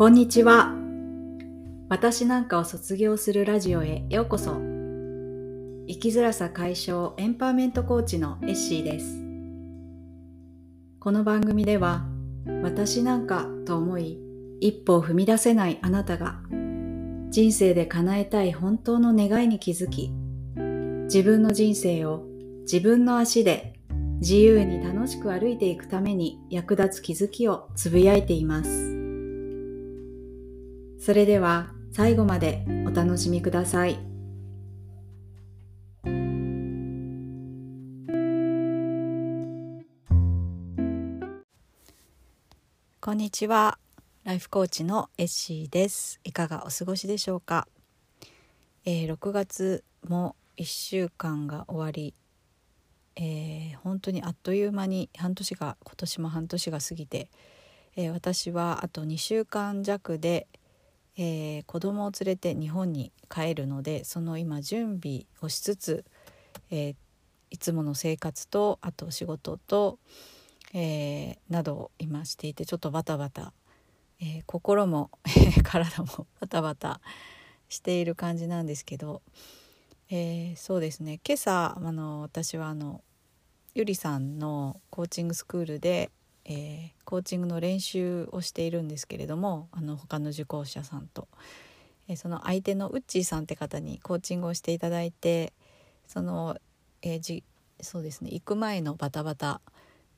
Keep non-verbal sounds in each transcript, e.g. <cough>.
こんにちは。私なんかを卒業するラジオへようこそ。生きづらさ解消エンパワーメントコーチのエッシーです。この番組では、私なんかと思い、一歩を踏み出せないあなたが、人生で叶えたい本当の願いに気づき、自分の人生を自分の足で自由に楽しく歩いていくために役立つ気づきをつぶやいています。それでは最後までお楽しみください。こんにちは。ライフコーチのエッシーです。いかがお過ごしでしょうか？えー、6月も1週間が終わり、えー、本当にあっという間に半年が今年も半年が過ぎて、えー、私はあと2週間弱でえー、子供を連れて日本に帰るのでその今準備をしつつ、えー、いつもの生活とあと仕事と、えー、などを今していてちょっとバタバタ、え、心も <laughs> 体もバタバタしている感じなんですけど、え、そうですね。今朝あの私はあのゆりさんのコーチングスクールでえー、コーチングの練習をしているんですけれどもあの他の受講者さんと、えー、その相手のウッチーさんって方にコーチングをしていただいてその、えー、じそうですね行く前のバタバタ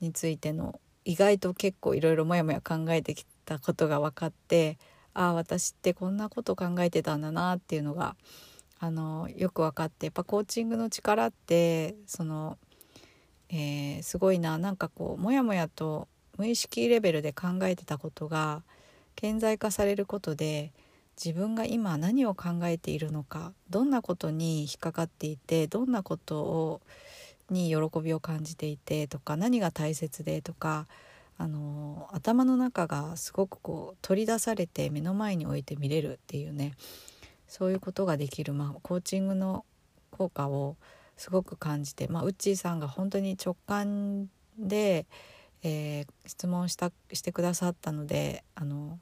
についての意外と結構いろいろモヤモヤ考えてきたことが分かってああ私ってこんなこと考えてたんだなっていうのがあのよく分かってやっぱコーチングの力ってその、えー、すごいななんかこうモヤモヤと無意識レベルで考えてたことが顕在化されることで自分が今何を考えているのかどんなことに引っかかっていてどんなことをに喜びを感じていてとか何が大切でとかあの頭の中がすごくこう取り出されて目の前に置いて見れるっていうねそういうことができる、まあ、コーチングの効果をすごく感じて、まあ、ウッチーさんが本当に直感でえー、質問したしてくださったのであの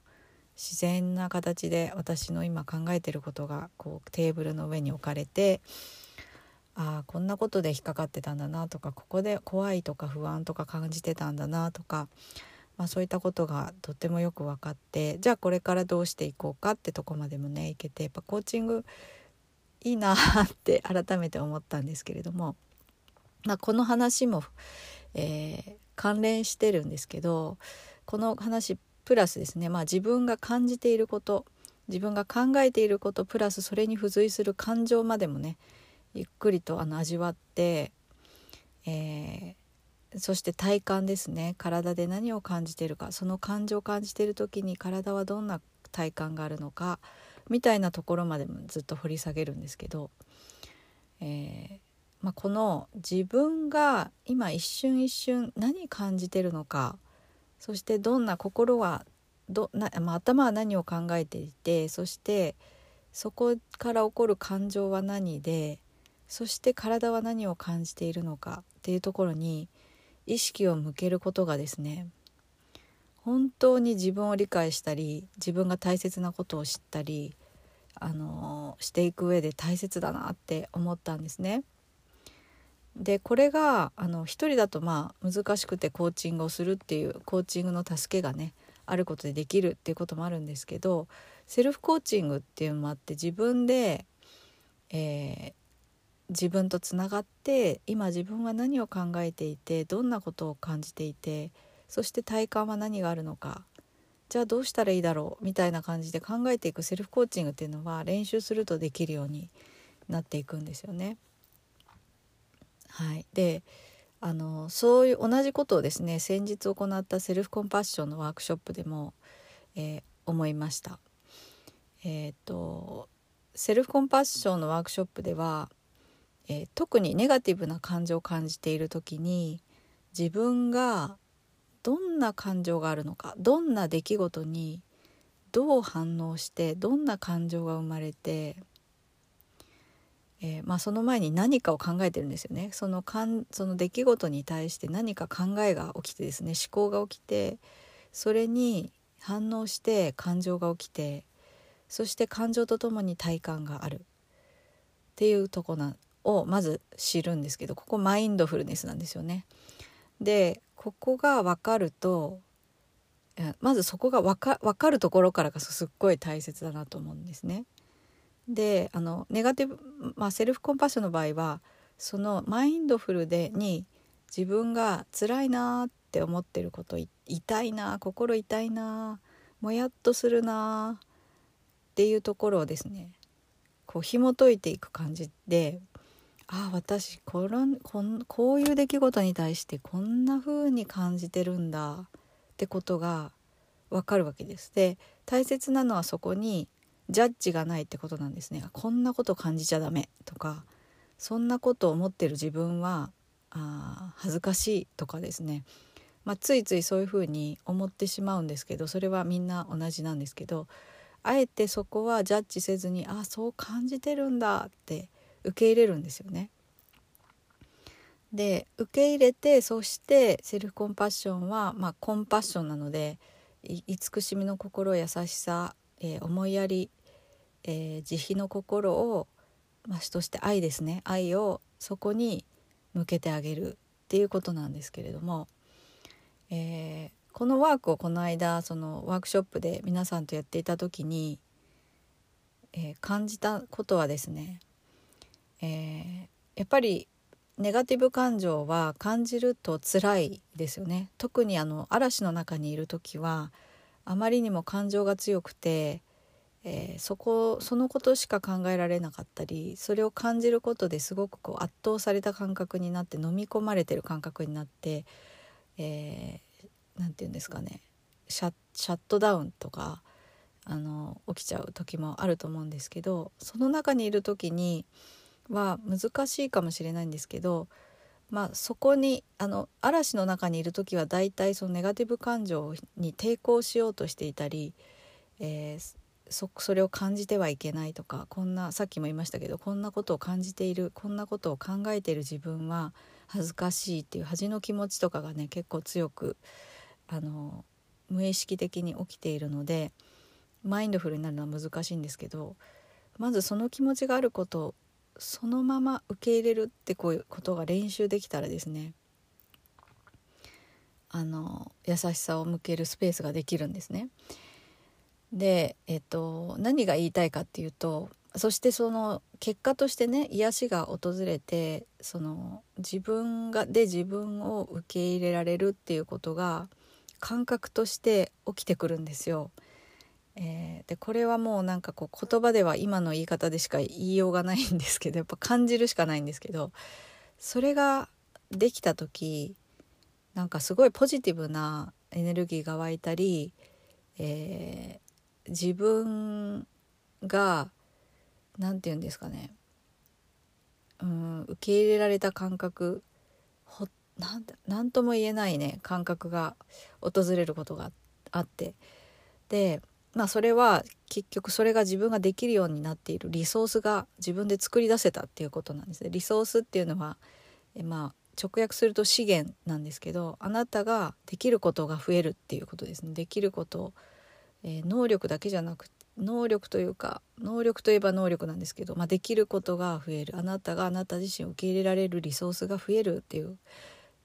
自然な形で私の今考えてることがこうテーブルの上に置かれてああこんなことで引っかかってたんだなとかここで怖いとか不安とか感じてたんだなとか、まあ、そういったことがとってもよく分かってじゃあこれからどうしていこうかってとこまでもねいけてやっぱコーチングいいなって <laughs> 改めて思ったんですけれども、まあ、この話も、えー、関連してるんですけどこの話プラスですね、まあ、自分が感じていること自分が考えていることプラスそれに付随する感情までもねゆっくりとあの味わって、えー、そして体感ですね体で何を感じているかその感情を感じている時に体はどんな体感があるのかみたいなところまでもずっと掘り下げるんですけど、えーまあ、この自分が今一瞬一瞬何感じてるのかそしてどんな心はどな、まあ、頭は何を考えていてそしてそこから起こる感情は何でそして体は何を感じているのかっていうところに意識を向けることがですね本当に自分を理解したり自分が大切なことを知ったりあのしていく上で大切だなって思ったんですね。でこれがあの一人だとまあ難しくてコーチングをするっていうコーチングの助けがねあることでできるっていうこともあるんですけどセルフコーチングっていうのもあって自分で、えー、自分とつながって今自分は何を考えていてどんなことを感じていてそして体感は何があるのかじゃあどうしたらいいだろうみたいな感じで考えていくセルフコーチングっていうのは練習するとできるようになっていくんですよね。はい、であのそういう同じことをですね先日行ったセルフコンパッションのワークショップでも、えー、思いました。えーと、セルフコンパッションのワークショップでは、えー、特にネガティブな感情を感じている時に自分がどんな感情があるのかどんな出来事にどう反応してどんな感情が生まれてえー、まあ、その前に何かを考えてるんですよねそのかんその出来事に対して何か考えが起きてですね思考が起きてそれに反応して感情が起きてそして感情とともに体感があるっていうとこなをまず知るんですけどここマインドフルネスなんですよね。でここが分かるとまずそこが分か分かるところからがすっごい大切だなと思うんですね。であのネガティブ、まあ、セルフコンパッションの場合はそのマインドフルでに自分が辛いなって思ってること痛いな心痛いなもやっとするなっていうところをですねこう紐解いていく感じでああ私このこんこういう出来事に対してこんな風に感じてるんだってことがわかるわけです。で大切なのはそこにジャッジがないってことなんですね。こんなこと感じちゃダメとかそんなことを思ってる自分はあ恥ずかしいとかですね、まあ、ついついそういうふうに思ってしまうんですけどそれはみんな同じなんですけどあえてそこはジャッジせずにあそう感じてるんだって受け入れるんですよね。で受け入れてそしてセルフコンパッションは、まあ、コンパッションなので慈しみの心優しさ、えー、思いやり、えー、慈悲の心を、まあ、として愛ですね。愛をそこに向けてあげるっていうことなんですけれども、えー、このワークをこの間そのワークショップで皆さんとやっていた時に、え感じたことはですねえー、やっぱりネガティブ感情は感じると辛いですよね。特にあの嵐の中にいる時はあまりにも感情が強くて、えー、そこそのことしか考えられなかったりそれを感じることですごくこう圧倒された感覚になって飲み込まれてる感覚になって何、えー、て言うんですかね。シャットダウンとかあの起きちゃう時もあると思うんですけどその中にいる時には難しいかもしれないんですけど、まあ、そこにあの嵐の中にいる時は大体そのネガティブ感情に抵抗しようとしていたり、えー、そそれを感じてはいけないとかこんなさっきも言いましたけどこんなことを感じているこんなことを考えている自分は恥ずかしいっていう恥の気持ちとかがね結構強くあの無意識的に起きているのでマインドフルになるのは難しいんですけどまずその気持ちがあることそのまま受け入れるってこういうことが練習できたらですねあの優しさを向けるスペースができるんですね。で、えっと、何が言いたいかっていうとそしてその結果としてね癒しが訪れてその自分がで自分を受け入れられるっていうことが感覚として起きてくるんですよ。えー、でこれはもうなんかこう言葉では今の言い方でしか言いようがないんですけどやっぱ感じるしかないんですけどそれができた時なんかすごいポジティブなエネルギーが湧いたり、えー、自分が何て言うんですかね。うん受け入れられた感覚。ほなんなんとも言えないね。感覚が訪れることがあって。でまあそれは結局それが自分ができるようになっている。リソースが自分で作り出せたっていうことなんですね。リソースっていうのはえまあ直訳すると資源なんですけどあなたができることが増えるっていうことですね。できること、えー、能力だけじゃなく能力というか能力といえば能力なんですけど、まあ、できることが増えるあなたがあなた自身を受け入れられるリソースが増えるっていう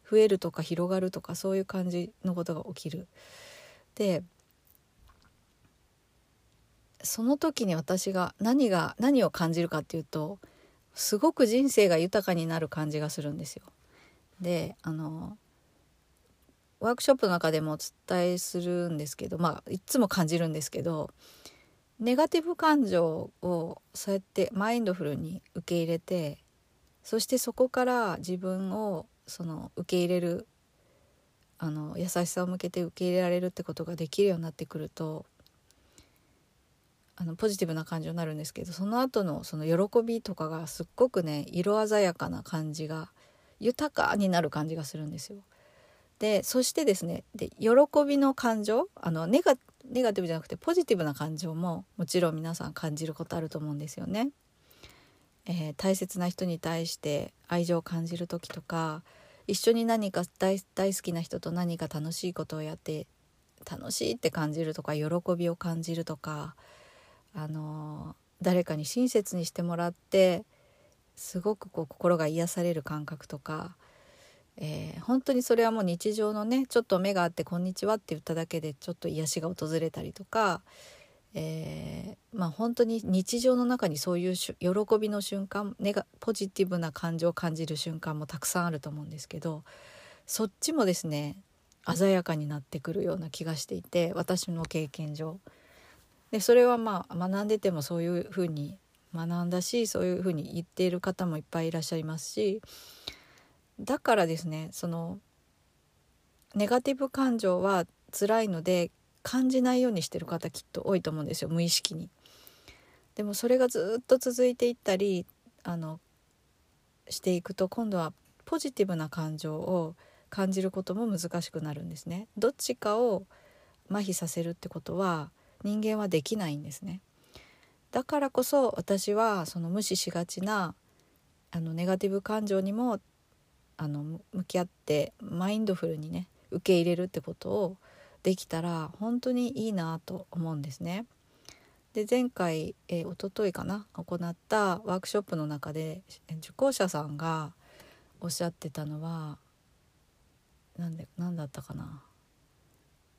増えるとか広がるとかそういう感じのことが起きる。でその時に私が何が何を感じるかっていうとすごく人生が豊かになる感じがするんですよ。であのワークショップの中でもお伝えするんですけどまあいつも感じるんですけどネガティブ感情をそうやってマインドフルに受け入れてそしてそこから自分をその受け入れるあの優しさを向けて受け入れられるってことができるようになってくるとあのポジティブな感情になるんですけどその後のその喜びとかがすっごくね色鮮やかな感じが豊かになる感じがするんですよ。でそしてですねで喜びの感情あのネガネガティブじゃなくてポジティブな感情ももちろん皆さん感じることあると思うんですよね。えー、大切な人に対して愛情を感じる時とか一緒に何か大好きな人と何か楽しいことをやって楽しいって感じるとか喜びを感じるとかあの誰かに親切にしてもらってすごくこう心が癒される感覚とか、えー、本当にそれはもう日常のねちょっと目があって「こんにちは」って言っただけでちょっと癒しが訪れたりとか、えー、まあ本当に日常の中にそういう喜びの瞬間ネガポジティブな感情を感じる瞬間もたくさんあると思うんですけどそっちもですね鮮やかになってくるような気がしていて私の経験上。でそれはまあ学んでてもそういうふうに学んだしそういうふうに言っている方もいっぱいいらっしゃいますしだからですねそのネガティブ感情は辛いので感じないようにしてる方きっと多いと思うんですよ無意識に。でもそれがずっと続いていったりあのしていくと今度はポジティブな感情を感じることも難しくなるんですね。どっちかを麻痺させるってことは人間はできないんですね。だからこそ私はその無視しがちなあのネガティブ感情にもあの向き合ってマインドフルにね受け入れるってことをできたら本当にいいなと思うんですね。で前回、えー、一昨日かな行ったワークショップの中で受講者さんがおっしゃってたのは何で何だったかな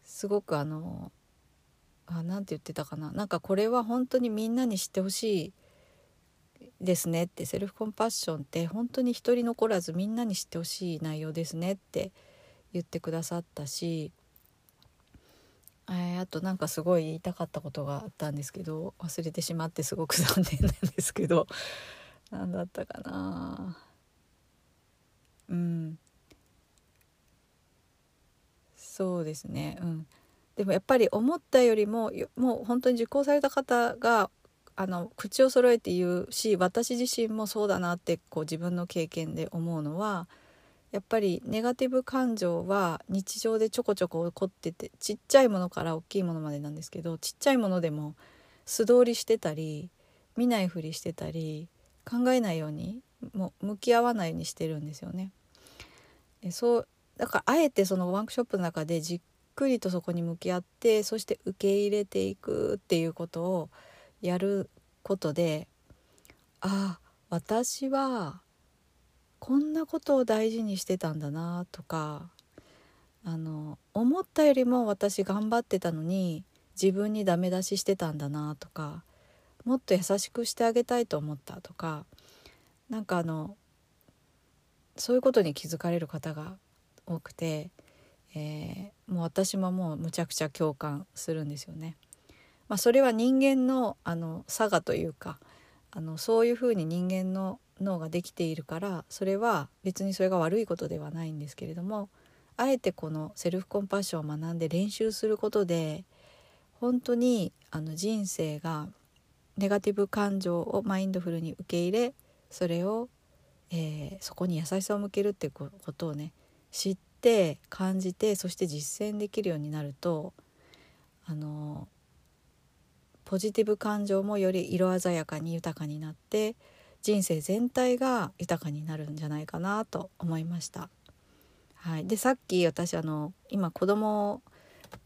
すごくあのあなて言ってたかななんかこれは本当にみんなに知ってほしいですねってセルフコンパッションって本当に一人残らずみんなに知ってほしい内容ですねって言ってくださったし、えー、あとなんかすごい言いたかったことがあったんですけど忘れてしまってすごく残念なんですけど <laughs> 何だったかな。うん。そうですね。うん。でもやっぱり思ったよりももう本当に受講された方があの口を揃えて言うし私自身もそうだなってこう自分の経験で思うのはやっぱりネガティブ感情は日常でちょこちょこ起こっててちっちゃいものから大きいものまでなんですけどちっちゃいものでも素通りしてたり見ないふりしてたり考えないようにもう向き合わないようにしてるんですよね。そうだからあえてそのワークショップの中でじっくりとそこに向き合ってそして受け入れていくっていうことをやることでああ私はこんなことを大事にしてたんだなとかあの思ったよりも私頑張ってたのに自分にダメ出ししてたんだなとかもっと優しくしてあげたいと思ったとかなんかあのそういうことに気づかれる方が多くてえー、もう私ももうむちゃくちゃ共感するんですよね。まあ、それは人間のあの差がというかあのそういうふうに人間の脳ができているからそれは別にそれが悪いことではないんですけれどもあえてこのセルフコンパッションを学んで練習することで本当にあの人生がネガティブ感情をマインドフルに受け入れそれを、えー、そこに優しさを向けるっていうことをね知って感じてそして実践できるようになるとあのポジティブ感情もより色鮮やかに豊かになって人生全体が豊かになるんじゃないかなと思いました。はい、でさっき私あの今子供を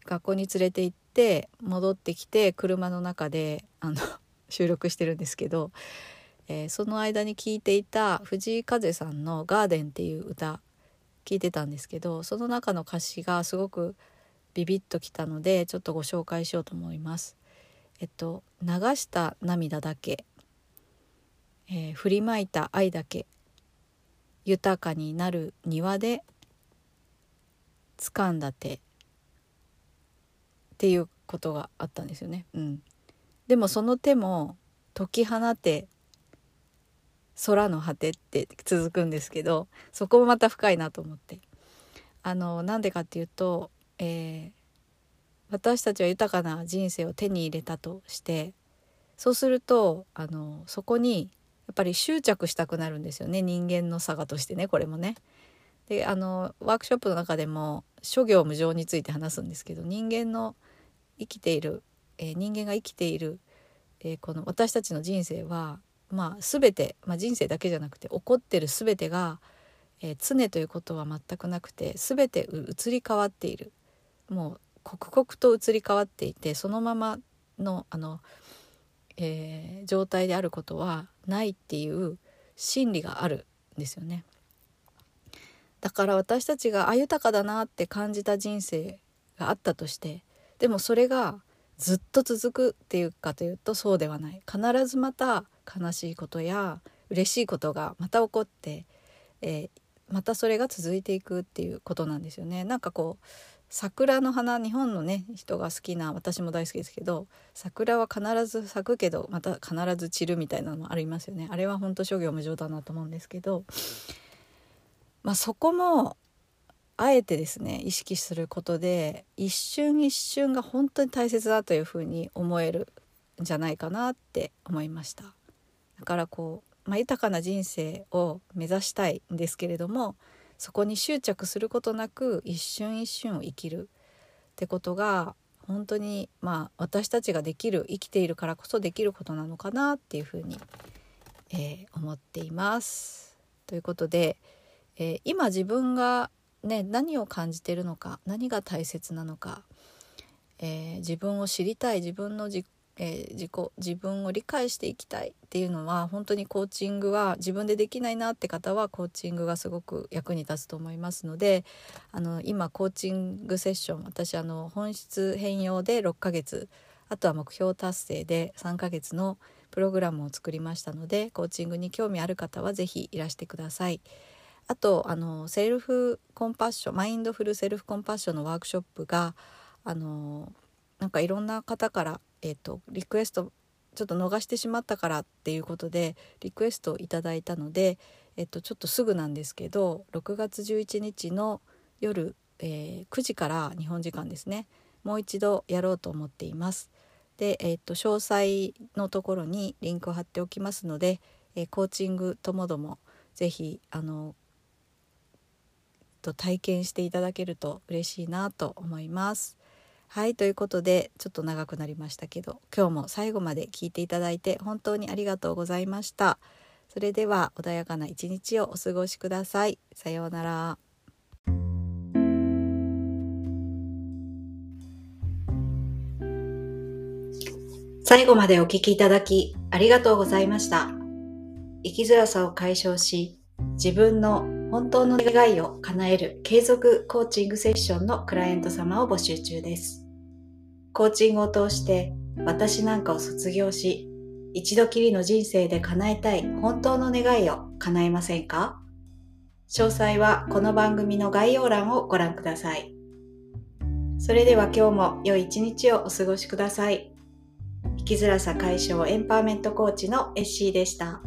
学校に連れて行って戻ってきて車の中であの <laughs> 収録してるんですけど、えー、その間に聴いていた藤井風さんの「ガーデン」っていう歌聞いてたんですけどその中の歌詞がすごくビビッときたのでちょっとご紹介しようと思います。えっと「流した涙だけ」えー、振りまいた愛だけ」「豊かになる庭で掴んだ手」っていうことがあったんですよね。うん、でもその手も解き放て空の果てって続くんですけどそこもまた深いなと思って。あのなんでかっていうと、えー、私たちは豊かな人生を手に入れたとしてそうするとあのそこにやっぱり執着したくなるんですよね人間の差がとしてねこれもね。であのワークショップの中でも諸行無常について話すんですけど人間の生きている、えー、人間が生きている、えー、この私たちの人生はまあ、全て、まあ、人生だけじゃなくて起こってる全てが、えー、常ということは全くなくて全て移り変わっているもう刻々と移り変わっていてそのままのあの、えー、状態であることはないっていう心理があるんですよね。だから私たちがあ豊かだなって感じた人生があったとしてでもそれがずっと続くっていうかというとそうではない必ずまた悲しいことや嬉しいことがまた起こって、えー、またそれが続いていくっていうことなんですよね。なんかこう桜の花日本のね人が好きな私も大好きですけど桜は必ず咲くけどまた必ず散るみたいなのもありますよね。あれは本当諸行無常だなと思うんですけど、まあ、そこもあえてですね意識することで一瞬一瞬が本当に大切だというふうに思えるんじゃないかなって思いました。だからこう、まあ、豊かな人生を目指したいんですけれどもそこに執着することなく一瞬一瞬を生きるってことが本当にまあ私たちができる生きているからこそできることなのかなっていうふうに、えー、思っています。ということで、えー、今自分がね何を感じてるのか何が大切なのか、えー、自分を知りたい自分の自えー、自己自分を理解していきたいっていうのは本当にコーチングは自分でできないなって方はコーチングがすごく役に立つと思いますのであの今コーチングセッション私あの本質変容で6ヶ月あとは目標達成で3ヶ月のプログラムを作りましたのでコーチングに興味ある方は是非いらしてください。あとあのセルフコンパッションマインドフルセルフコンパッションのワークショップがあのなんかいろんな方からえーと、リクエストちょっと逃してしまったからっていうことでリクエストをいただいたので、えっと、ちょっとすぐなんですけど6月11日の夜、えー、9時から日本時間ですねもう一度やろうと思っています。で、えっと、詳細のところにリンクを貼っておきますので、えー、コーチングともども是非あのと体験していただけると嬉しいなと思います。はいということでちょっと長くなりましたけど今日も最後まで聞いていただいて本当にありがとうございました。それでは穏やかな一日をお過ごしください。さようなら。最後までお聞きいただきありがとうございました。生きづらさを解消し自分の本当の願いを叶える継続コーチングセッションのクライアント様を募集中です。コーチングを通して私なんかを卒業し、一度きりの人生で叶えたい本当の願いを叶えませんか？詳細はこの番組の概要欄をご覧ください。それでは今日も良い一日をお過ごしください。生きづらさ解消エンパワーメントコーチのエッシーでした。